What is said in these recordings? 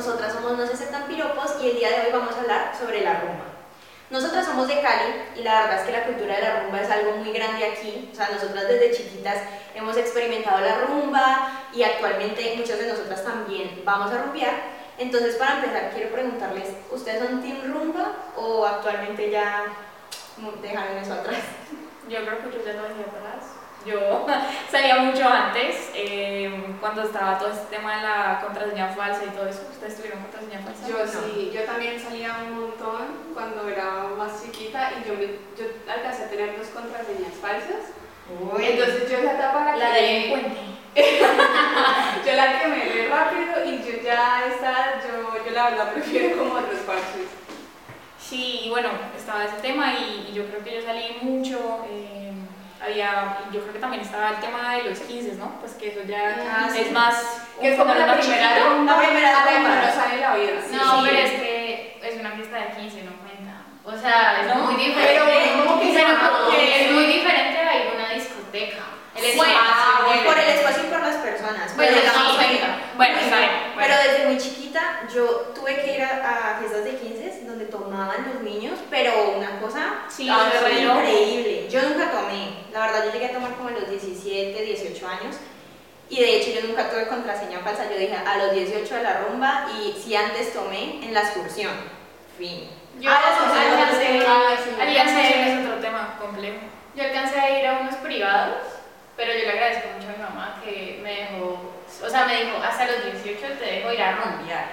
Nosotras somos No se aceptan piropos y el día de hoy vamos a hablar sobre la rumba. Nosotras somos de Cali y la verdad es que la cultura de la rumba es algo muy grande aquí. O sea, nosotras desde chiquitas hemos experimentado la rumba y actualmente muchas de nosotras también vamos a rumbear. Entonces, para empezar, quiero preguntarles, ¿ustedes son team rumba o actualmente ya dejaron eso atrás? Yo creo que yo ya lo dejé atrás. Yo salía mucho antes, eh, cuando estaba todo este tema de la contraseña falsa y todo eso. ¿Ustedes tuvieron contraseña falsa? Yo sí, yo también salía un montón cuando era más chiquita y yo, me, yo alcancé a tener dos contraseñas falsas. Entonces yo esa etapa la, la delincuente. yo la quemé rápido y yo ya esta, yo, yo la verdad prefiero como otros parches. Sí, y bueno, estaba ese tema y, yo creo que yo salí mucho. Eh, había, yo creo que también estaba el tema de los 15, ¿no? Pues que eso ya Ah, es sí. más... Que es como la primera ronda, La primera cuando ronda. no sale la vida. No, pero es que es una fiesta de 15, no cuenta. O sea, es No, muy diferente. pero ¿cómo que Pero es muy diferente a ir a una discoteca. El Bueno, espacio, Ah, por el espacio y por las personas. Bueno, Pero. Bueno, está bien. Pero desde muy chiquita yo tuve que ir a, a fiestas de 15 donde tomaban los niños, pero una cosa Sí, ah, increíble. Yo nunca tomé, la verdad yo llegué a tomar como a los 17, 18 años y de hecho yo nunca tuve contraseña falsa, yo dije a los 18 de la rumba y si antes tomé en la excursión. Fin. Yo Ah, no alcancé, sé. Ah, sí. alcancé- es otro tema complejo. yo alcancé a ir a unos privados, pero yo le agradezco mucho a mi mamá que me dejó, o sea, me dijo, hasta los 18 te dejo ir a rumbear.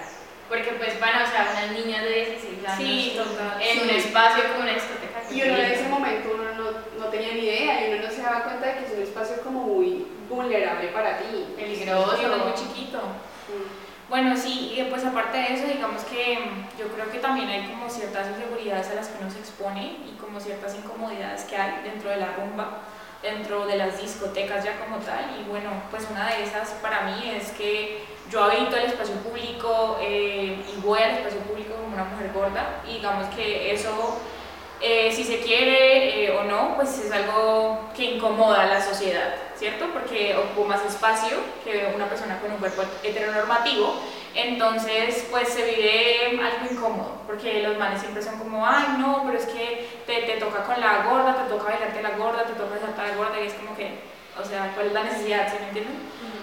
Porque pues, bueno, o sea, unas niñas de 16 años Sí, en un Sí. espacio como una discoteca. Y uno en ese momento uno no, no tenía ni idea y uno no se daba cuenta de que es un espacio como muy vulnerable para ti. Peligroso. Es muy chiquito. Mm. Bueno, sí, y pues aparte de eso, digamos que yo creo que también hay como ciertas inseguridades a las que uno se expone y como ciertas incomodidades que hay dentro de la rumba, dentro de las discotecas ya como tal. Y bueno, pues una de esas para mí es que yo habito el espacio público eh, y voy al espacio público como una mujer gorda y digamos que eso, eh, si se quiere eh, o no, pues es algo que incomoda a la sociedad, ¿cierto? Porque ocupo más espacio que una persona con un cuerpo heteronormativo, entonces pues se vive algo incómodo, porque los manes siempre son como, ay no, pero es que te, te toca con la gorda, te toca bailarte la gorda, te toca saltar la gorda y es como que, o sea, ¿cuál es la necesidad? ¿Sí me entienden?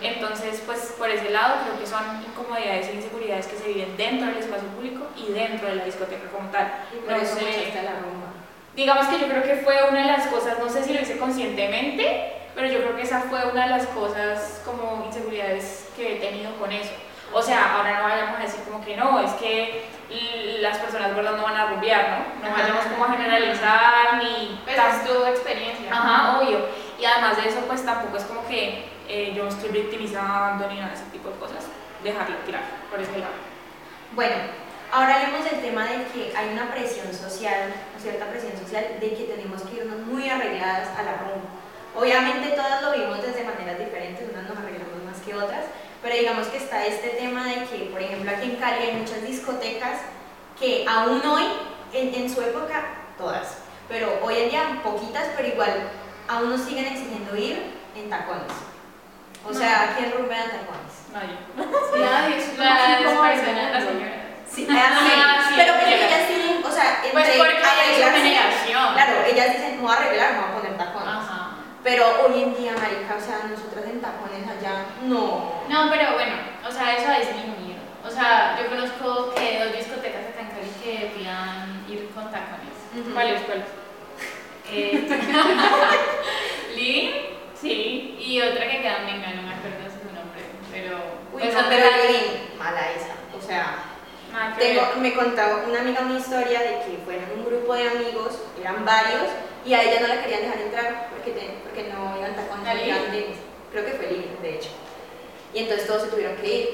Entonces, pues por ese lado creo que son incomodidades e inseguridades que se viven dentro del espacio público y dentro de la discoteca como tal. Y por No eso sé. la rumba. Digamos que yo creo que fue una de las cosas, no sé si lo hice conscientemente, pero yo creo que esa fue una de las cosas como inseguridades que he tenido con eso. O sea, ahora no vayamos a decir como que no, es que las personas gordas no van a rumbear, ¿no? No vayamos como a generalizar ni Pues tan- es tu experiencia. Ajá, obvio. Y además de eso, pues tampoco es como que eh, yo estoy victimizando ni nada de ese tipo de cosas. Dejarlo tirar por ese lado. Bueno, ahora hablemos del tema de que hay una presión social, o cierta presión social, de que tenemos que irnos muy arregladas a la rumba. Obviamente todas lo vimos desde maneras diferentes, unas nos arreglamos más que otras, pero digamos que está este tema de que, por ejemplo, aquí en Cali hay muchas discotecas que aún hoy, en, en su época, todas, pero hoy en día poquitas, pero igual aún nos siguen exigiendo ir en tacones. O sea, ¿quién rumbea en tacones? Nadie. Nadie, es. Sí, Ah, sí, pero llega. ellas tienen, o sea, entre Pues porque generación. Claro, ellas dicen, no voy a arreglar, voy a poner tacones. Ajá. Pero hoy en día, marica, o sea, nosotras en tacones allá, no. No, pero bueno, o sea, eso ha disminuido. O sea, yo conozco que dos discotecas acá en Cali que pidan ir con tacones. ¿Cuáles? ¿Cuáles? Eh, Living, sí, y otra que queda en Venga, no me acuerdo su nombre, pero Uy, pues no, pero mala esa. O sea, Nada tengo, me contaba una amiga una historia de que fueron un grupo de amigos, eran varios, y a ella no la querían dejar entrar porque, te- porque no iban tacones, tenis. Creo que fue Living, de hecho. Y entonces todos se tuvieron que ir.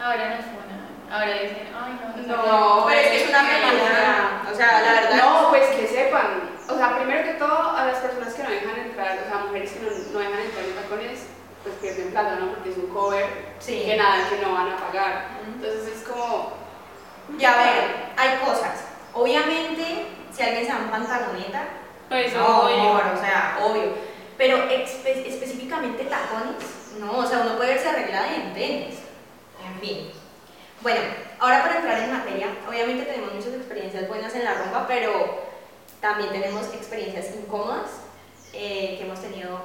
Ahora no funan, ahora dicen, ay no, No, pero es que es una realidad. O sea, la verdad. No, pues que sepan. O sea, primero que todo, a las personas que no dejan entrar, o sea, mujeres que no, no dejan entrar en tacones, pues pierden plata, ¿no? Porque es un cover Sí. que nada, que no van a pagar. Entonces es como. Y a ver, hay cosas. Obviamente, si alguien se da un pantaloneta, Pues no, obvio. amor, o sea, obvio. Pero espe- específicamente tacones, no, o sea, uno puede verse arreglada en tenis. En fin. Bueno, ahora para entrar en materia, obviamente tenemos muchas experiencias buenas en la rumba, pero también tenemos experiencias incómodas eh, que hemos tenido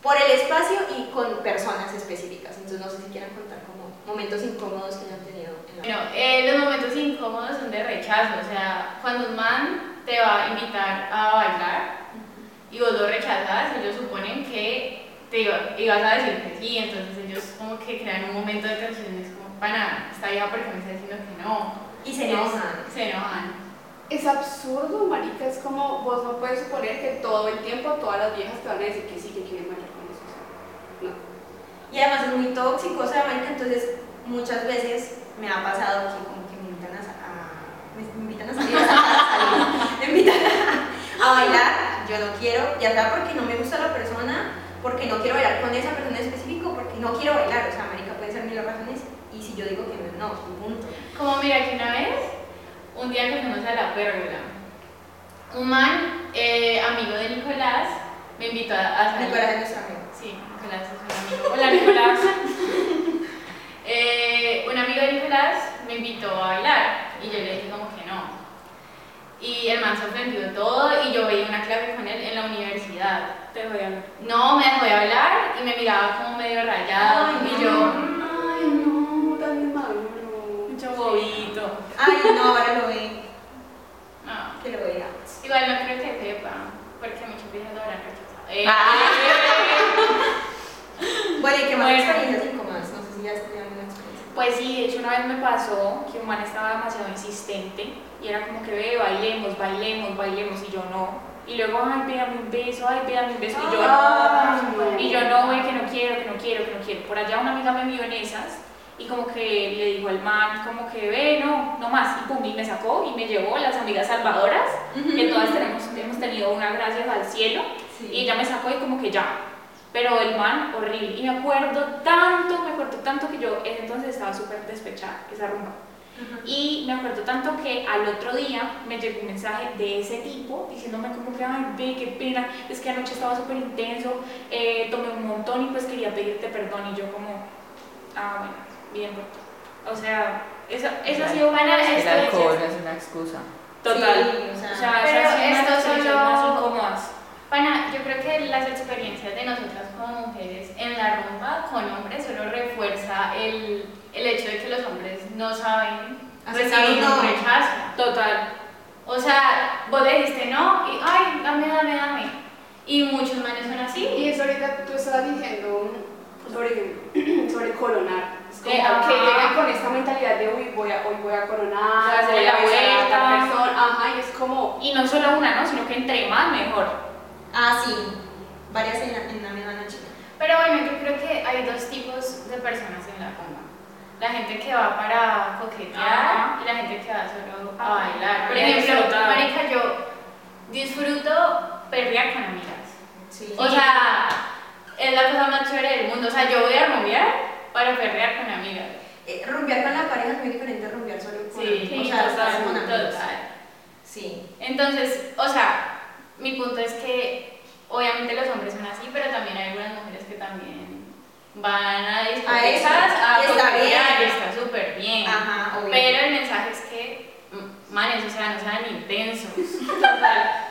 por el espacio y con personas específicas. Entonces no sé si quieran contar como momentos incómodos que hayan tenido en la Bueno, eh, los momentos incómodos son de rechazo, o sea, cuando un man te va a invitar a bailar y vos lo rechazas, ellos suponen que te iba- ibas a decir que sí, entonces ellos como que crean un momento de tensión, es como, pana, esta vieja por qué me está diciendo que no. Y se enojan. Se enojan. Es absurdo, marica, es como vos no puedes suponer que todo el tiempo todas las viejas te van a decir que sí, que quieren bailar con eso. o sea, no. Y además es muy tóxico, o sea, marica, entonces muchas veces me ha pasado que como que me invitan a, a- me, me invitan a salir, a salir, me invitan a, a bailar, yo no quiero, ya sea porque no me gusta la persona, porque no quiero bailar con esa persona en específico, porque no quiero bailar, o sea, marica, pueden ser mil razones, y si yo digo que no, no, punto. Como mira que una vez, un día que fuimos a la pérgola, un man, eh, amigo de Nicolás, me invitó a, a salir. Nicolás es nuestro amigo. Sí, Nicolás es un amigo. Hola Nicolás. Eh, un amigo de Nicolás me invitó a bailar y yo le dije como que no. Y el man se ofendió todo y yo veía una clase con él en la universidad. Te voy a hablar. No, me dejó de hablar y me miraba como medio rayado Ay, y no. yo, Ay, no, tan malo. Mucho bobito. Ay, no, ahora lo ve, no. que lo vea. Igual no creo que sepa, porque muchos viejas lo habrán rechazado. Eh, Bueno, ¿y qué más Bueno. experiencias incómodas? No sé si ya has tenido alguna experiencia. Pues sí, de hecho una vez me pasó que un man estaba demasiado insistente y era como que ve, bailemos, bailemos, bailemos y yo no. Y luego, ay, pégame un beso, ay, pégame un beso y yo no. Y yo no, güey, que no quiero, que no quiero, que no quiero. Por allá una amiga me vio en esas y como que le dijo al man, como que ve, no, no más. Y pum, y me sacó y me llevó las amigas salvadoras, que todas tenemos, hemos tenido una gracias al cielo. Y ella me sacó y como que ya. Pero el man, horrible. Y me acuerdo tanto, me acuerdo tanto que yo ese entonces estaba súper despechada, esa rumba. Y me acuerdo tanto que al otro día me llegó un mensaje de ese tipo diciéndome como que, ay, ve, qué pena, es que anoche estaba súper intenso, eh, tomé un montón y pues quería pedirte perdón. Y yo como, ah, bueno, bien roto. O sea, esa, esa ha sido una de las Bueno, El alcohol es una excusa. Total. Sí, o sea, o sea, Pero esas son las esto experiencias solo- más incómodas. Pana, yo creo que las experiencias de nosotras como mujeres en la rumba con hombres solo refuerza el, el hecho de que los hombres no saben recibir no. un rechazo. Total. O sea, vos le dijiste no y ay, dame, dame, dame. Y muchos manes son así. Y eso ahorita tú estabas diciendo sobre, sobre coronar. Es como Eh, que ajá. llegan con esta mentalidad de uy, voy a, hoy voy a coronar, Voy a hacerle voy a la besar a vuelta. persona. Ajá, y es como, Y no solo una, ¿no? Sino que entre más mejor. Ah, sí, varias en la, en la misma noche. Pero bueno, yo creo que hay dos tipos de personas en la rumba. La gente que va para coquetear Ajá. y la gente que va solo a Ajá. bailar. Por ejemplo, marica, yo disfruto perrear con amigas. Sí. O sea, es la cosa más chévere del mundo. O sea, yo voy a rumbear para perrear con amigas. Eh, rumbear con la pareja es muy diferente a rumbear solo con Sí, sí, o sea, total, con amigos. Sí. Entonces, o sea, mi punto es que obviamente los hombres son así, pero también hay algunas mujeres que también van a discotecas a y está coquetear, bien. y está súper bien. Ajá. Pero el mensaje es que, mm, manes, o sea, no sean intensos. Total.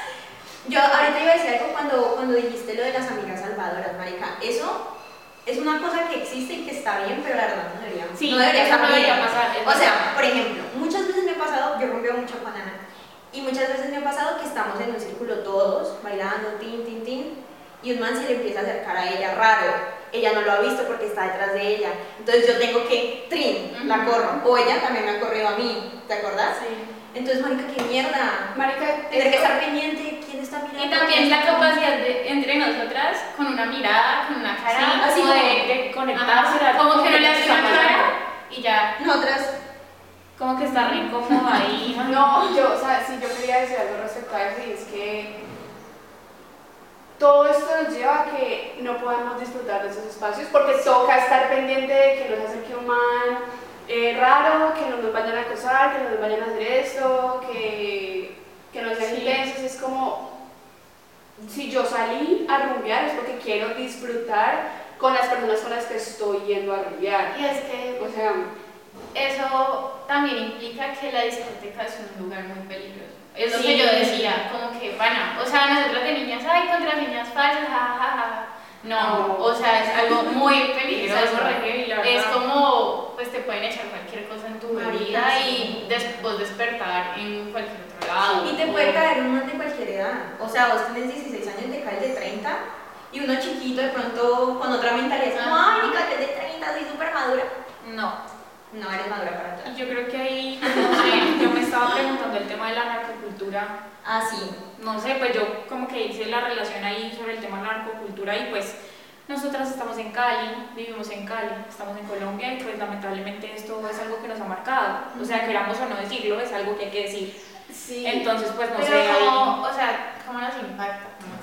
Yo ahorita iba a decir algo cuando, cuando dijiste lo de las amigas salvadoras, marica. Eso es una cosa que existe y que está bien, pero la verdad no debería, Sí, no debería eso no debería pasar, O sea, por ejemplo, muchas veces me ha pasado, yo rumbeo mucho con Ana, y muchas veces me ha pasado que estamos en un círculo todos, bailando, tin, tin, tin, y un man se le empieza a acercar a ella raro. Ella no lo ha visto porque está detrás de ella. Entonces yo tengo que, trin, la corro. O ella también me ha corrido a mí, ¿te acordás? Entonces, marica, qué mierda. marica, Tener que estar pendiente, quién está mirando. Y también la capacidad de, entre nosotras, con una mirada, con una cara, Sí, así como de, de conectarse. Ajá, como que no le hace una cara y ya. Nosotras, Como que está re cómodo ahí. No, yo, o sea, sí, yo quería decir algo respecto a eso y es que todo esto nos lleva a que no podamos disfrutar de esos espacios porque toca estar pendiente de que nos acerque un man eh, raro, que no nos vayan a acosar, que no nos vayan a hacer esto, que, que no sean Sí. intensos. Es como, si yo salí a rumbear es porque quiero disfrutar con las personas con las que estoy yendo a rumbear. Y es que O sea, eso también implica que la discoteca es un lugar muy peligroso. Es lo Sí. que yo decía, como que, bueno, o sea, nosotros de niñas, ay, contraseñas falsas, jajaja. No, No. o sea, es algo muy Es peligroso. algo Es verdad. como, pues te pueden echar cualquier cosa en tu sí. y des- vos despertar en cualquier Y te puede caer un man de cualquier edad. O sea, vos tenés 16 años, te caes de 30 y uno chiquito de pronto con otra mentalidad, como, ay, me caes de 30, soy súper madura. No. No eres madura para Y atrás. yo creo que ahí, no sé, yo me estaba preguntando el tema de la narcocultura. Ah, sí. No sé, pues yo como que hice la relación ahí sobre el tema de la narcocultura y pues nosotras estamos en Cali, vivimos en Cali, estamos en Colombia y pues lamentablemente esto es algo que nos ha marcado. O sea, queramos o no decirlo, es algo que hay que decir. Sí. Entonces, pues no Pero sé, como, o sea, ¿cómo nos impacta? ¿Cómo?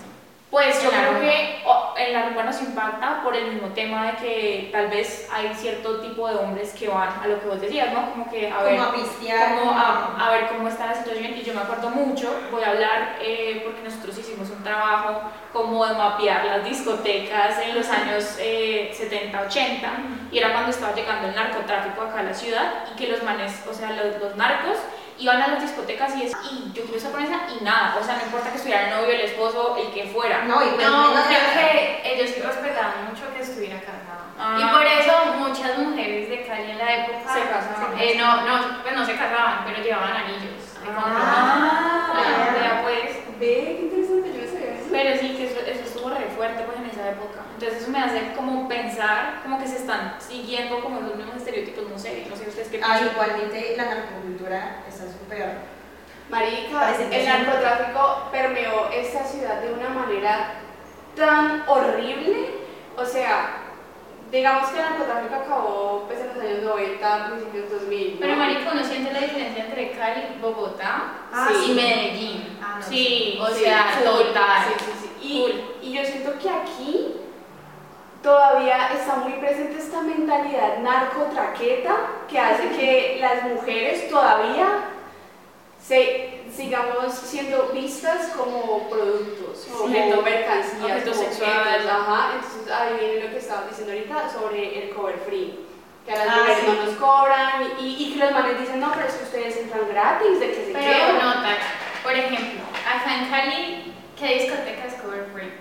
Pues yo creo que en la rumba nos impacta por el mismo tema de que tal vez hay cierto tipo de hombres que van a lo que vos decías, ¿no? Como que a ver, Como a pistear. como a, a ver cómo está la situación y yo me acuerdo mucho, voy a hablar eh, porque nosotros hicimos un trabajo como de mapear las discotecas en los años eh, 70, 80 y era cuando estaba llegando el narcotráfico acá a la ciudad y que los manes, o sea, los, los narcos iban a las discotecas y es, y yo quiero estar con esa y nada, o sea, no importa que estuviera el novio, el esposo, el que fuera. No, y pues No, menos creo que ellos sí respetaban mucho que estuviera casado. Ah. Y por eso muchas mujeres de Cali en la época Se casaban. eh, no, no, pues no se casaban, pero llevaban anillos. Ah, Ah. vea, pues. Ve, qué interesante, yo no sabía eso. Pero sí, que eso, eso estuvo re fuerte pues, esa época. Entonces eso me hace como pensar como que se están siguiendo como los mismos estereotipos, no sé, no sé ustedes qué Ah, piensan. igualmente la narcocultura está súper. Marica, el sí. narcotráfico permeó esta ciudad de una manera tan horrible. O sea, digamos que el narcotráfico acabó pues, en los años 90, principios 2000. ¿no? Pero marico, ¿no siente la diferencia entre Cali, Bogotá Ah, y sí. Medellín? Ah, no, Sí, O Sí, sea, full, total. Sí, sí. Y, y yo siento que aquí todavía está muy presente esta mentalidad narcotraqueta que hace que las mujeres todavía se, sigamos siendo vistas como productos, como Sí. como sexuales. objetos, Ajá, entonces ahí viene lo que estabas diciendo ahorita sobre el cover free. Que a las Ah, mujeres sí. no nos cobran y, y que los manes dicen, no, pero es que ustedes entran gratis, de que se Pero quedan. no, Tach. Por ejemplo, acá en Cali, ¿qué discoteca es cover free?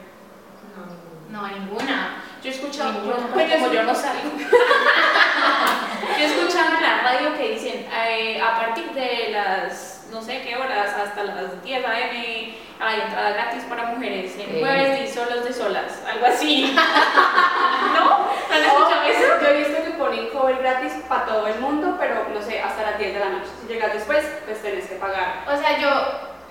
No, No, ninguna. Yo he escuchado, Ninguna. yo, pues, como yo no salgo, yo he escuchado en la radio que dicen eh, a partir de las no sé qué horas hasta las 10 a.m. hay entrada gratis para mujeres en jueves y solos de solas, algo así. ¿No? ¿No han escuchado Oh, eso? Yo he visto que ponen cover gratis para todo el mundo, pero no sé, hasta las 10 de la noche. Si llegas después, pues tenés que pagar. O sea, yo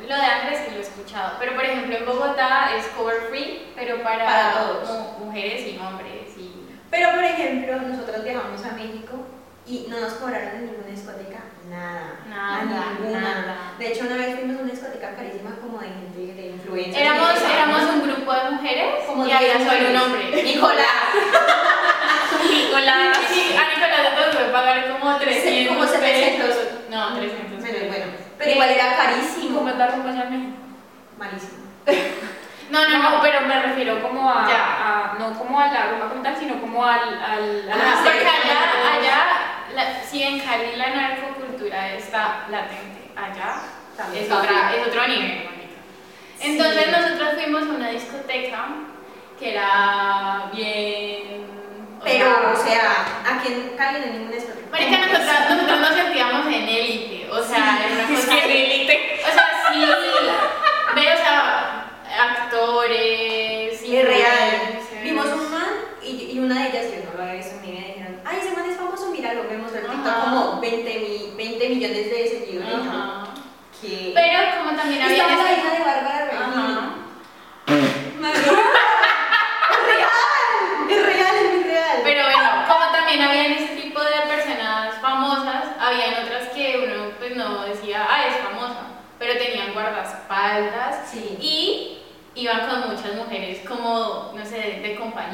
lo de Andrés sí lo he escuchado, pero por ejemplo en Bogotá es cover free, pero para, Para todos. mu- mujeres y hombres. Y... Pero por ejemplo, nosotros viajamos a México y no nos cobraron en ninguna discoteca nada. Nada, ninguna. nada. De hecho, una vez fuimos a una discoteca carísima como de gente de influencers. Éramos, éramos un grupo de mujeres Como y había 10 solo un hombre. Nicolás. Nicolás. Sí, a Nicolás le pagar como 300 Como 700. pesos. No, 300 Bueno, pesos. bueno. Pero igual era ¿Y carísimo. cómo es la rumba allá en México? Malísimo. No, no, no. pero me refiero como a, Ya. a- no como a la rumba como tal, sino como al, al, a Ah, las Porque allá, allá la, si en Cali la narcocultura está latente, allá También. es, otra, es otro nivel. Entonces Sí. nosotros fuimos a una discoteca que era bien... Pero, o sea, aquí en Cali no hay ninguna discoteca. Marica, nosotros, nosotros nos sentíamos en élite, o sea, era una cosa... élite. O sea, sí, ve, o sea, actores... Es real. Vimos un man y, y una de ellas, yo no lo había visto en mi vida, dijeron, ay, ese man es famoso, míralo, vemos el TikTok Ajá. como 20, mi- 20 millones de seguidores. Pero como también había...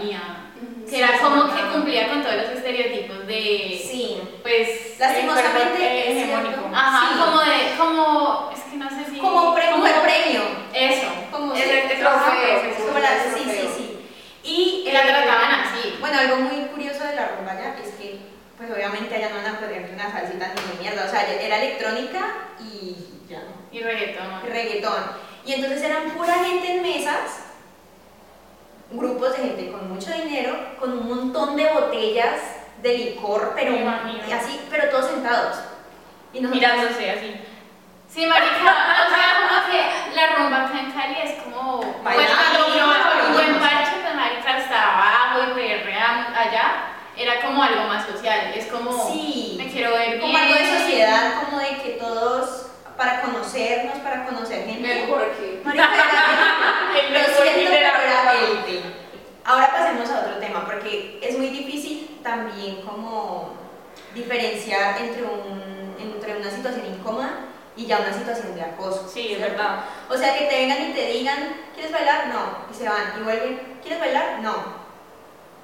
compañía. Que era como que cumplía con todos los estereotipos de. Sí. Pues. Lastimosamente. Hegemónico. Ajá, sí. como de. Como. Es que no sé si. Como, pre como premio. Eso. Como el, trofeo. Sí, sí, sí. Y. la trataban así. Bueno, algo muy curioso de la rumba allá es que, pues obviamente allá no van a poner una falsita ni de mierda. O sea, era electrónica y. Ya. Y reggaetón. Reggaetón. Y entonces eran pura gente en mesas grupos de gente con mucho dinero, con un montón de botellas de licor, pero imagino. así, pero todos sentados. Y nosotros- Mirándose así. Sí, marica, o sea, como que la rumba acá en Cali es como... Pues Bailar, cuando uno va por un buen bailar. parche, pues marica, hasta abajo y perrea allá, era como algo más social, es como... Sí. Me quiero ver como bien. algo de sociedad, como de que todos, para conocernos, para conocer gente. Mejor que. Marica, era- El Lo mejor siento, de la pero era rumba. élite. Ahora pasemos a otro tema, porque es muy difícil también como diferenciar entre, un, entre una situación incómoda y ya una situación de acoso. Sí, es ¿cierto? verdad. O sea, que te vengan y te digan, ¿quieres bailar? No. Y se van y vuelven, ¿quieres bailar? No.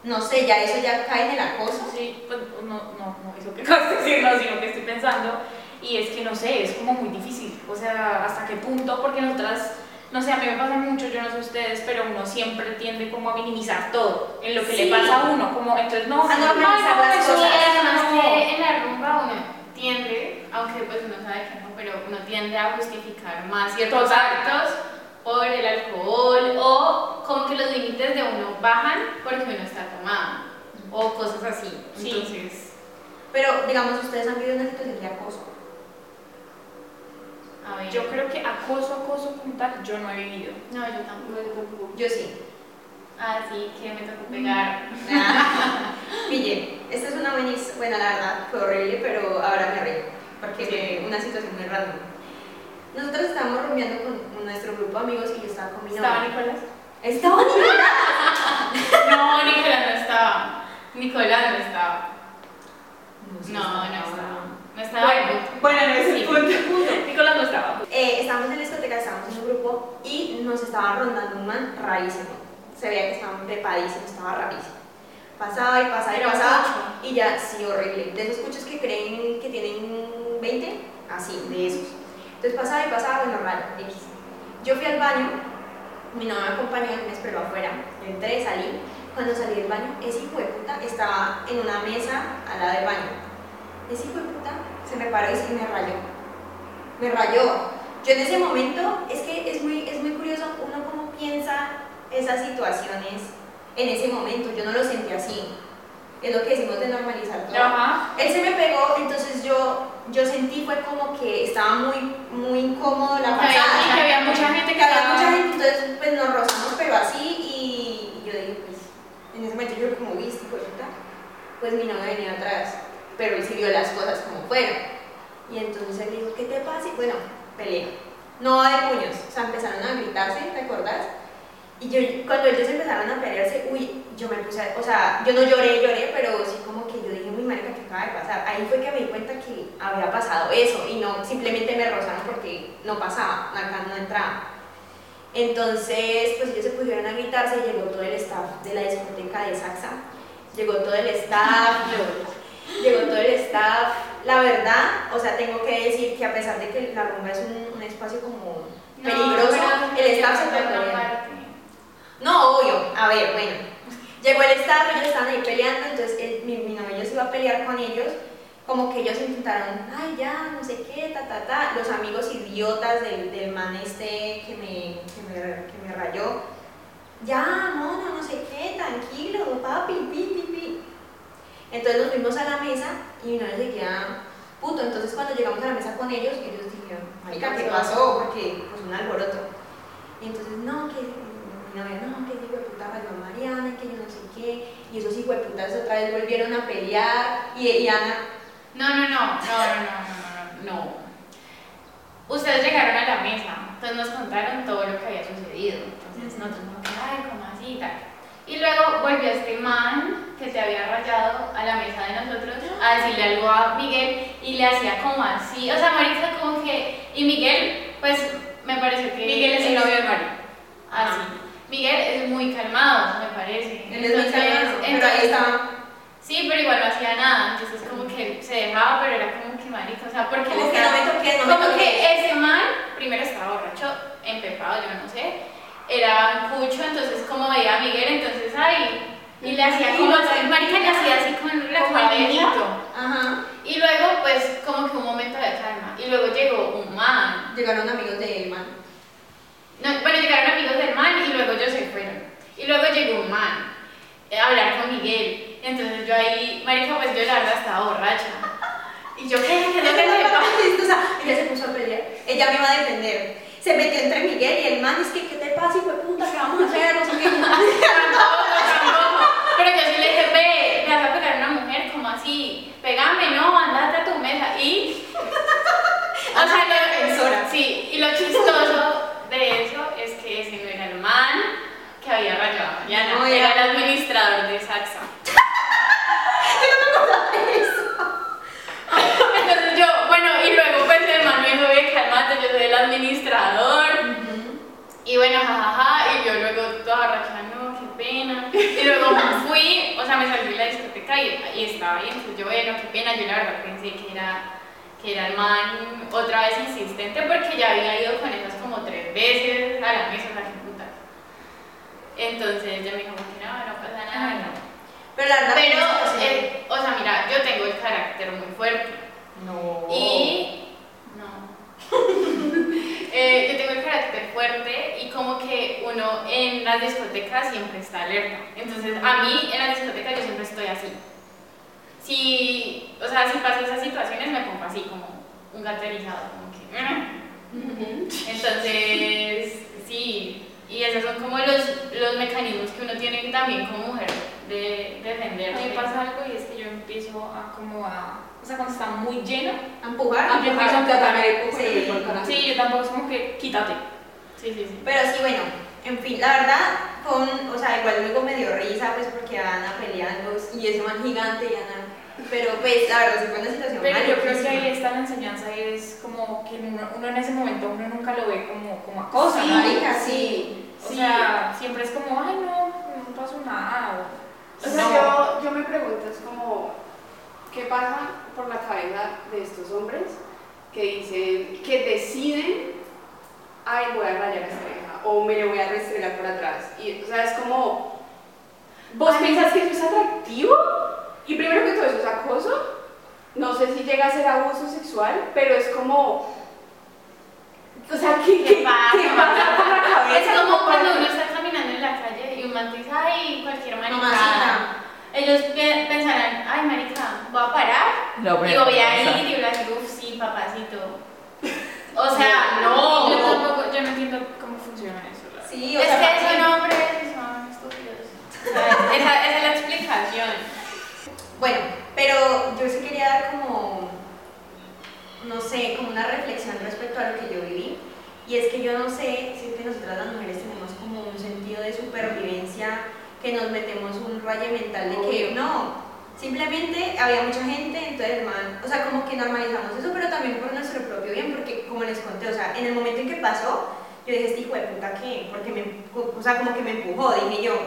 No sé, ya eso ya cae en el acoso. Sí, pues no, no, no, eso que acabas de decir, no, sino que estoy pensando. Y es que no sé, es como muy difícil. O sea, hasta qué punto, porque nosotras, no sé, a mí me pasa mucho, yo no sé ustedes, pero uno siempre tiende como a minimizar todo en lo que Sí. le pasa a uno. Como, entonces, no, A normalizar no, las eso cosas. Además no. que en la rumba uno tiende, aunque pues uno sabe que no, pero uno tiende a justificar más ciertos Total. actos por el alcohol o como que los límites de uno bajan porque uno está tomado o cosas así. Sí. Entonces, Pero, digamos, ustedes han vivido una situación de acoso. A ver. Yo creo que acoso, acoso como tal, yo no he vivido. No, yo tampoco. No, yo sí. Ah, sí, que me tocó pegar. Pille, esta es una buena, his- bueno, la verdad, fue horrible, pero ahora me río, porque una situación muy random. Nosotros estábamos rumbeando con nuestro grupo de amigos y yo estaba con mi. ¿Estaba Nicolás? ¿Estaba Nicolás? No, Nicolás no estaba. Nicolás no estaba. sí No, no estaba. No estaba. Bueno, bueno, no es el punto. Nicolás no estaba. Eh, estábamos en la discoteca, estábamos en un grupo y nos estaba rondando un man rarísimo. Se veía que estaba trepadísimo, estaba rarísimo. Pasaba y pasaba y un pasaba cucho. y ya, sí, horrible. De esos cuchos que creen que tienen 20, así, de esos. Entonces pasaba y pasaba, bueno, raro, X. Yo fui al baño, mi novio me acompañó y me esperó afuera. Yo entré, salí. Cuando salí del baño, ese hijo de puta estaba en una mesa al lado del baño. Ese hijo de puta se me paró y se me rayó. Me rayó. Yo en ese momento, es que es muy, es muy curioso uno cómo piensa esas situaciones en ese momento. Yo no lo sentí así. Es lo que decimos de normalizar todo. Ajá. Él se me pegó, entonces yo, yo sentí fue como que estaba muy, muy incómodo la pasada. Y que había mucha gente Que que había mucha gente, entonces pues nos rozamos, pero así, y yo dije, pues, en ese momento yo como viste, pues, puta, pues mi novio venía atrás, pero él vio las cosas como fueron. Y entonces él dijo, ¿qué te pasa? Y bueno, pelea. No de puños, o sea, empezaron a gritarse, ¿te acordás? Y yo, cuando ellos empezaron a pelearse, uy, yo me puse, a- o sea, yo no lloré, lloré, pero sí como que yo dije, muy marica, ¿qué acaba de pasar? Ahí fue que me di cuenta que había pasado eso y no, simplemente me rozaron porque no pasaba, acá no entraba. Entonces, pues ellos se pusieron a gritarse, llegó todo el staff de la discoteca de Saxa, llegó todo el staff, llegó todo el staff. La verdad, o sea, tengo que decir que a pesar de que la rumba es un, un espacio como peligroso, el staff se portó bien. No, obvio. A ver, bueno. Llegó el staff, ellos estaban ahí peleando, entonces el- mi, mi novio se iba a pelear con ellos. Como que ellos intentaron, ay, ya, no sé qué, ta, ta, ta. Los amigos idiotas del, del man este que me, que, me, que me rayó. Ya, mono, no sé qué, tranquilo, papi, pi, pi, pi. Entonces nos fuimos a la mesa y mi novio se queda puto. Entonces cuando llegamos a la mesa con ellos, ellos dijeron, marica, ¿qué pasó? Porque pues un alboroto. Y entonces, no, que mi novia, no, que hijo de puta a Mariana, que yo no sé qué. Y esos hijos de putas otra vez volvieron a pelear. Y, y Ana, No, no, no, no, no, no, no, no, no. Ustedes llegaron a la mesa, entonces nos contaron todo lo que había sucedido. Entonces nosotros como que, ay, ¿cómo así tal? Y luego volvió este man que te había rayado a la mesa de nosotros a decirle algo a Miguel y le hacía como así, o sea, Marisa como que, y Miguel, pues me pareció que... Miguel es el novio de Mari. Así. Miguel es muy calmado, me parece. él es muy calmado, pero ahí estaba. Sí, pero igual no hacía nada, entonces como que se dejaba, pero era como que marica, o sea, porque Como que no me toques, no me Como que ese man, primero estaba borracho, empepado, yo no sé, era cucho, entonces como veía a Miguel, entonces ay, y le hacía como, marica le hacía así con la niñito. Ajá. Y luego, pues, como que un momento de calma. Y luego llegó un man. Llegaron amigos de él, man. No, bueno, llegaron amigos del man y luego ellos se fueron. Y luego llegó un man a hablar con Miguel. Entonces yo ahí, marica, pues yo la verdad estaba borracha. Y yo, ¿qué? ¿Qué es lo que Ella le pasa? ella se puso a pelear. Ella me iba a defender. Se metió entre Miguel y el man. Es que, ¿qué te pasa, hijo de puta? ¿Qué vamos a hacer? No sé qué. Pero yo sí le dije, ve, le vas a pegar a una mujer, como así, pegame, no, andate a tu mesa. Y. O sea, lo. Sí, y lo chistoso de eso es que ese no era el man que había rayado a Mariana, No, era era- el administrador de Saxa. Entonces yo, bueno, y luego pues el man me dijo, ve, cálmate, yo soy el administrador. Y bueno, jajaja, y yo luego toda borracha, no, qué pena. Y luego fui, o sea, me salí de la discoteca y, y estaba ahí, entonces yo, bueno, qué pena, yo la verdad pensé que era, que era el man otra vez insistente porque ya había ido con esas como tres veces a la mesa, o sea, qué puta. Entonces ella me dijo no, no pasa nada, no. Pero la verdad. Pero, pues, eh, o sea, mira, yo tengo el carácter muy fuerte. No. Y. No. Eh, yo tengo el carácter fuerte y como que uno en las discotecas siempre está alerta. Entonces, a mí en las discotecas yo siempre estoy así. Si, o sea, si pasan esas situaciones me pongo así como un gato erizado, como que. "Mm". Entonces, sí, y esos son como los, los mecanismos que uno tiene también como mujer de A defenderse. mí me pasa algo y es empiezo a como a... O sea, cuando está muy lleno, A empujar. A Empujar, empujar. empujar, Sí. empujar, empujar. sí, yo tampoco es como que quítate. Sí, sí, sí. Pero sí, bueno, en fin, la verdad, con, o sea, igual luego me dio risa, pues porque Ana peleando y ese man gigante y Ana. Pero pues, la verdad, sí fue una situación Pero yo creo que ahí está la enseñanza y es como que uno, uno en ese momento uno nunca lo ve como, como acoso, Sí, ¿no? marica, sí. O Sí. sea, siempre es como, ay, no, no pasó nada. O, sea, no. yo, yo me pregunto, es como, ¿qué pasa por la cabeza de estos hombres que dicen, que deciden, ay, voy a rayar a esta vieja, o me le voy a restregar por atrás? Y, o sea, es como, ¿vos Ay. que eso es atractivo? Y primero que todo eso es acoso, no sé si llega a ser abuso sexual, pero es como, o sea, ¿qué, ¿Qué qué- pasa? qué pasa por la cabeza? Es como cuando uno está caminando en la calle y cualquier maricada. Ellos pe- pensarán, ay, marica, voy a parar y voy a ir y voy a decir, uff, sí, papacito. O sea, no. Yo tampoco, yo no entiendo cómo funciona eso. Sí, o Es sea, que son hombres y son estúpidos. Esa, esa es la explicación. Bueno, pero yo sí quería dar como, no sé, como una reflexión respecto a lo que yo viví. Y es que yo no sé, siento que nosotras las mujeres tenemos un sentido de supervivencia, que nos metemos un rayo mental de que no, simplemente había mucha gente, entonces man, o sea, como que normalizamos eso, pero también por nuestro propio bien, porque como les conté, o sea, en el momento en que pasó, yo dije, este hijo de puta, ¿qué? Porque me, o sea, como que me empujó, dije yo.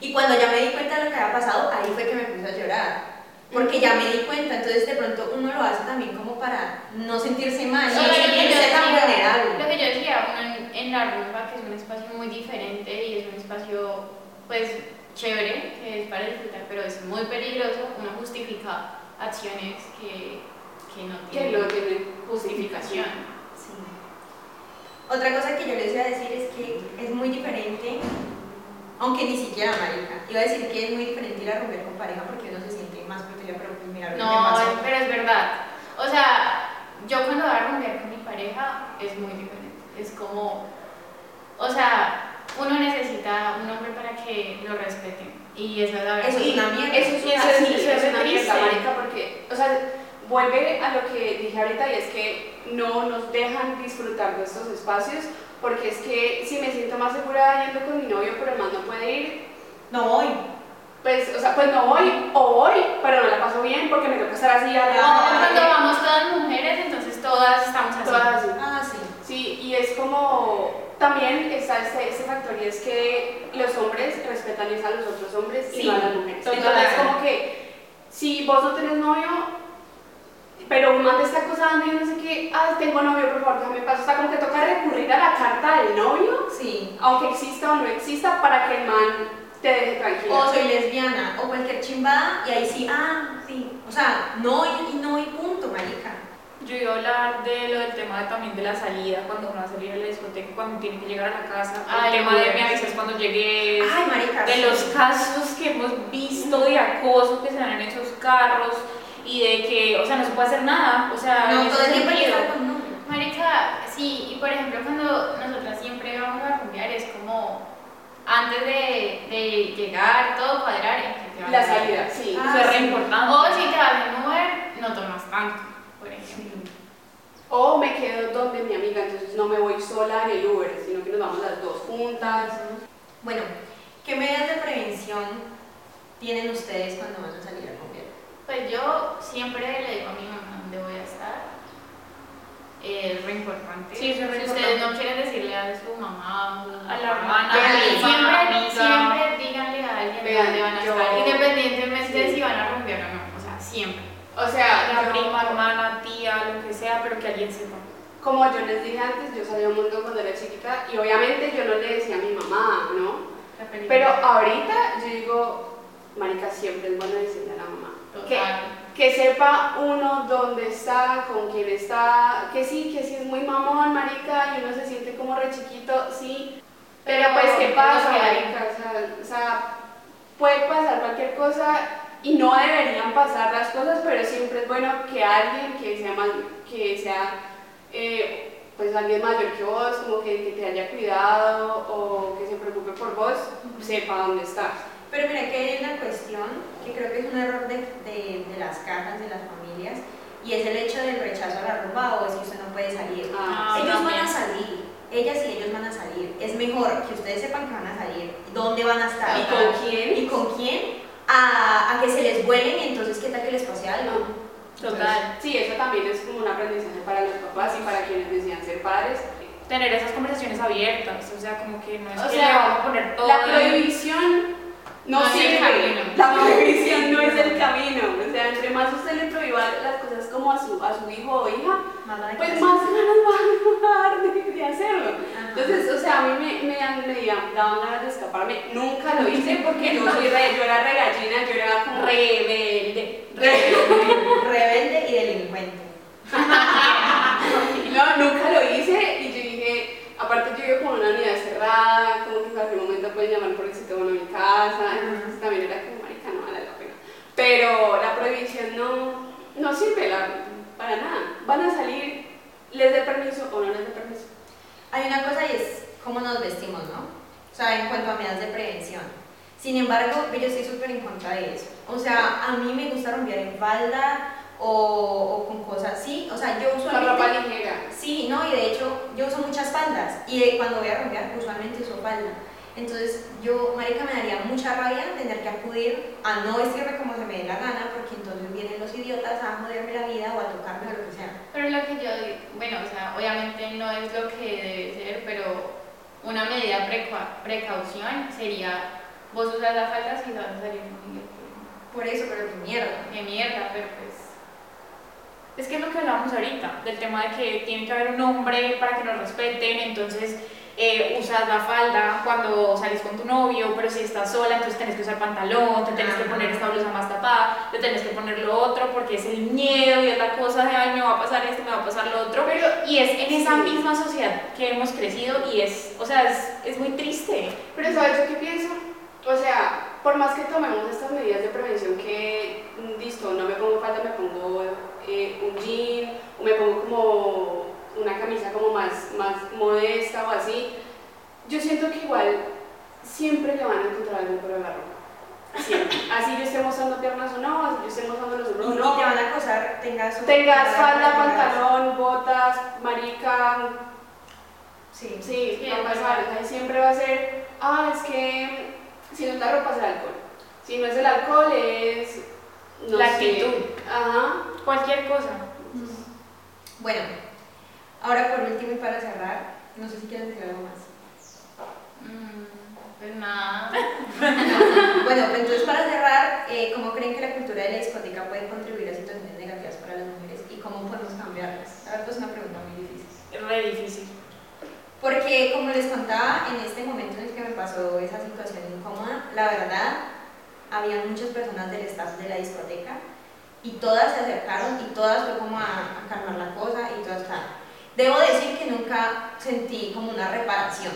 Y cuando ya me di cuenta de lo que había pasado, ahí fue que me puse a llorar. Porque ya me di cuenta, entonces de pronto uno lo hace también como para no sentirse mal, no lo que yo sentirse tan decía- vulnerable. Lo que yo decía, uno en, la rumba, que es un espacio muy diferente y es un espacio, pues, chévere, que es para disfrutar, pero es muy peligroso, uno justifica acciones que, que no tienen no tiene justificación. Sí. Otra cosa que yo les iba a decir es que es muy diferente, aunque ni siquiera marica, iba a decir que es muy diferente ir a romper con pareja porque uno se siente más protegida, pero pues mira lo que No, pero es verdad. O sea, yo cuando voy a rumbear con mi pareja es muy diferente. Es como, o sea, uno necesita un hombre para que lo respeten. Y eso es la verdad. Eso es una mierda. Eso es una, eso es- sí, eso es una mierda, marica, porque, o sea, vuelve a lo que dije ahorita y es que no nos dejan disfrutar de estos espacios, porque es que si me siento más segura yendo con mi novio, pero el man no puede ir, No voy. pues, o sea, pues no voy, o voy, pero no la paso bien porque me toca estar así, No, alrededor, cuando vamos todas mujeres, entonces todas estamos así. todas así. Sí. Y es como, también está este, este factor y es que los hombres respetan es a los otros hombres y Sí, no a las mujeres. total. Entonces como que si vos no tenés novio, pero un man te está acosando y no sé qué, ah, tengo novio, por favor, déjame paso. O sea, como que toca recurrir a la carta del novio, Sí. aunque exista o no exista, para que el man te deje tranquilo. O soy lesbiana, o cualquier chimbada, y ahí sí, ah, sí. O sea, no y, y no y. Yo iba a hablar de lo del tema de, también de la salida, cuando uno va a salir a la discoteca, cuando tiene que llegar a la casa. Ay, el tema de me avisas cuando llegues. Ay, marica. de sí. los casos que hemos visto de acoso que se dan en esos carros y de que, o sea, no se puede hacer nada. O sea, No, todo el novio. Marica, sí, y por ejemplo cuando nosotras siempre vamos a rumbear es como antes de, de llegar, todo cuadrar en que te vas La a salida, sí. Ah, Eso es re importante. O si te vas en Uber, no tomas tanto. O me quedo donde mi amiga, entonces no me voy sola en el Uber, sino que nos vamos las dos juntas. Bueno, ¿qué medidas de prevención tienen ustedes cuando van a salir a rumbear? Pues yo siempre le digo a mi mamá dónde voy a estar. Eh, Es re importante. Sí, es re si ustedes no quieren decirle a su mamá, A la hermana, a la siempre, amiga. siempre díganle a alguien de Vean, dónde van a yo- estar, independientemente de sí. si van a rumbear o no. O sea, siempre. O sea, La yo- prima, hermana, tía, lo que sea, pero que alguien sepa. como yo les dije antes, yo salía un montón cuando era chiquita y obviamente yo no le decía a mi mamá, ¿no? Pero ahorita yo digo, marica, siempre es bueno decirle a la mamá. Que, Total. que sepa uno dónde está, con quién está, que sí, que sí es muy mamón, marica, y uno se siente como re chiquito, sí. Pero pues, ¿qué Pero pasa, marica? O sea, o sea, puede pasar cualquier cosa y no deberían pasar las cosas, pero siempre es bueno que alguien que sea, más, que sea eh, pues alguien mayor que vos, como que, que te haya cuidado o que se preocupe por vos, sepa dónde estás. Pero mira que hay una cuestión que creo que es un error de, de, de las cajas, de las familias, y es el hecho del rechazo a la rumba o es que usted no puede salir. Ah, ellos van también. a salir, ellas y ellos van a salir. Es mejor que ustedes sepan que van a salir, dónde van a estar ¿Y con quién? y con quién, a, a que se les vuelen y entonces qué tal que les pase algo. Total. Sí, eso también es como un aprendizaje para los papás y para quienes decían ser padres. Tener esas conversaciones abiertas, o sea, como que no es O que sea, le vamos a poner todo. La prohibición no, No es el sirve. camino. La prohibición no es el camino. O sea, entre más usted le prohíba las cosas como a su, a su hijo o hija, pues más ganas van a dar de, de hacerlo. Ajá. Entonces, o sea, a mí me, me, me daban ganas de escaparme. Nunca lo hice porque yo, soy re, yo era re gallina, yo era como Rebelde. Rebelde y delincuente. No, nunca lo hice y yo dije, aparte yo vivo como en una unidad cerrada, como que en cualquier momento pueden llamar por el sitio a mi casa, entonces también era como marica, no vale la pena. Pero la prohibición no, no sirve la- para nada. Van a salir, les dé permiso o no les dé permiso. Hay una cosa y es cómo nos vestimos, ¿no? O sea, en cuanto a medidas de prevención. Sin embargo, yo estoy súper en contra de eso. O sea, a mí me gusta romper en falda o, o con cosas así. O sea, yo Con usualmente... ropa ligera. Sí, no, y de hecho yo uso muchas faldas y cuando voy a romper usualmente uso falda. Entonces yo, marica, me daría mucha rabia tener que acudir a no vestirme como se me dé la gana porque entonces vienen los idiotas a joderme la vida o a tocarme o lo que sea. Pero lo que yo digo, bueno, o sea, obviamente no es lo que debe ser, pero una medida precau- precaución sería, vos usas la falda si vas a salir con. Por eso, pero qué mierda. Qué mierda, pero pues... Es que es lo que hablábamos ahorita, del tema de que tiene que haber un hombre para que nos respeten, entonces eh, usas la falda cuando salís con tu novio, pero si estás sola, entonces tenés que usar pantalón, te tenés que poner esta blusa más tapada, te tenés que poner lo otro porque es el miedo y es la cosa de, ay, me va a pasar esto, me va a pasar lo otro. Pero, Y es en esa misma sociedad que hemos crecido y es, o sea, es, es muy triste. pero ¿sabes qué pienso? O sea, por más que tomemos estas medidas de prevención que, mm, listo, no me pongo falda, me pongo eh, un jean, o me pongo como una camisa como más, más modesta o así, yo siento que igual siempre le van a encontrar algo por la ropa. Siempre. Así yo esté mostrando piernas o no, así yo esté mostrando los Y, hombros o y no. te van a acosar, tengas un- Tengas tengas- falda, pantalón, botas, marica, Sí. Sí, Sí, va a es pasar. verdad. o sea, siempre va a ser, ah, es que si no es la ropa es el alcohol. Si no es el alcohol es no La sé. actitud. Ajá. Cualquier cosa. Bueno, ahora por último y para cerrar, no sé si quieren decir algo más. mm, pues nada. Bueno, pues entonces para cerrar, eh, ¿cómo creen que la cultura de la discoteca puede contribuir a situaciones negativas para las mujeres y cómo podemos cambiarlas? La verdad es una pregunta muy difícil. Es re difícil. Porque como les contaba, en este momento en el que me pasó esa situación incómoda, la verdad, había muchas personas del staff de la discoteca Y todas se acercaron y todas fue como a, a calmar la cosa y todas estaban. Debo decir que nunca sentí como una reparación.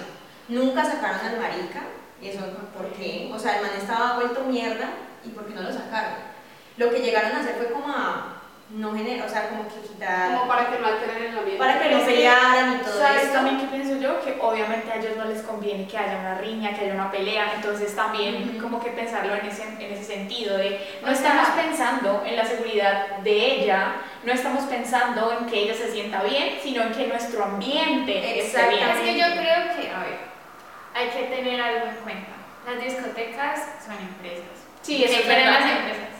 Nunca sacaron al marica. ¿Y eso por qué? O sea, el man estaba vuelto mierda y ¿por qué no lo sacaron? Lo que llegaron a hacer fue como a no generar, o sea, como que quitar... Como para que no alteren el ambiente. para que no pelearan y todo ¿Sabes esto. también qué pienso yo? Que obviamente a ellos no les conviene que haya una riña, que haya una pelea, entonces también Ujú. como que pensarlo en ese, en ese sentido de no O sea- estamos pensando en la seguridad de ella, no estamos pensando en que ella se sienta bien, sino en que nuestro ambiente esté bien. Es que yo creo que, a ver, hay que tener algo en cuenta. Las discotecas son empresas. Sí, eso ¿Qué es verdad. las empresas?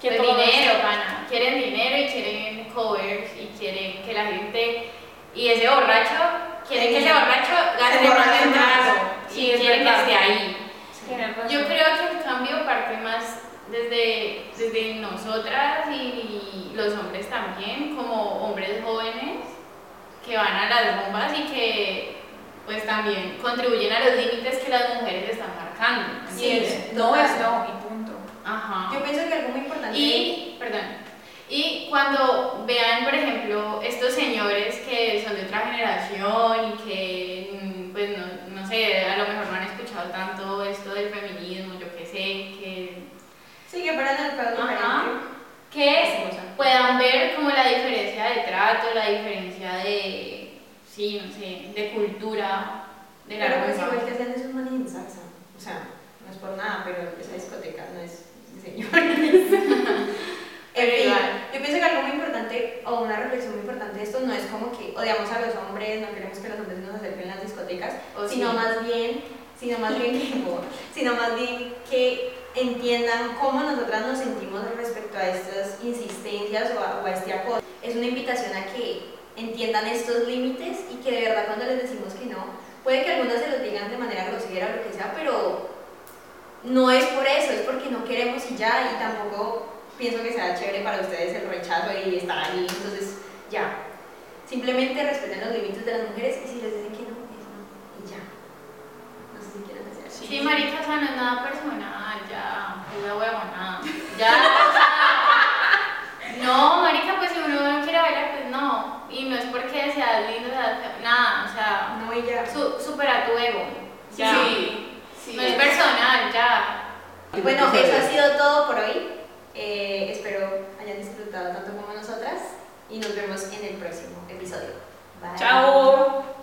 Que todos- dinero, pana. Quieren dinero y quieren covers y quieren que la gente y ese borracho quieren que ese borracho gaste más más. trago Sí, y quieren que esté ahí. Yo creo que el cambio parte más desde, desde nosotras y los hombres también, como hombres jóvenes que van a las bombas y que pues también contribuyen a los límites que las mujeres están marcando. Sí, no es no y punto. Ajá. Yo pienso que algo muy importante... Y, perdón, y cuando vean, por ejemplo, estos señores que son de otra generación y que, mm, pues, no, no sé, a lo mejor no han escuchado tanto esto del feminismo, yo qué sé, que, Sí, que fueran el Ajá. que puedan ver como la diferencia de trato, la diferencia de, sí, no sé, de cultura, de la Pero pues igual que hacían esos manes en salsa. O sea, no es por nada, pero esa discoteca no es señores. En fin, yo pienso que algo muy importante, o una reflexión muy importante de esto, no es como que odiamos a los hombres, no queremos que los hombres nos acerquen a las discotecas, sino sí. más bien, sino más bien que, sino más bien que entiendan cómo nosotras nos sentimos respecto a estas insistencias o a, o a este acoso. Es una invitación a que entiendan estos límites y que de verdad cuando les decimos que no, puede que algunas se los digan de manera grosera o lo que sea, pero no es por eso, es porque no queremos y ya, y tampoco pienso que sea chévere para ustedes el rechazo y estar ahí, entonces ya. Simplemente respeten los límites de las mujeres y si les dicen que no, es no, y ya. No sé si quieren decir algo. Sí, marica, o sea, no es nada personal, ya, es la huevonada. Ya, o sea, no, marica, pues si uno no quiere bailar, pues no. Y no es porque seas lindo, seas feo, nada, o sea, No, y ya. su, supera tu ego. Ya. Sí, sí. No es personal, ya. Bueno, eso ha sido todo por hoy. Eh, espero hayan disfrutado tanto como nosotras y nos vemos en el próximo episodio. Bye. Chao.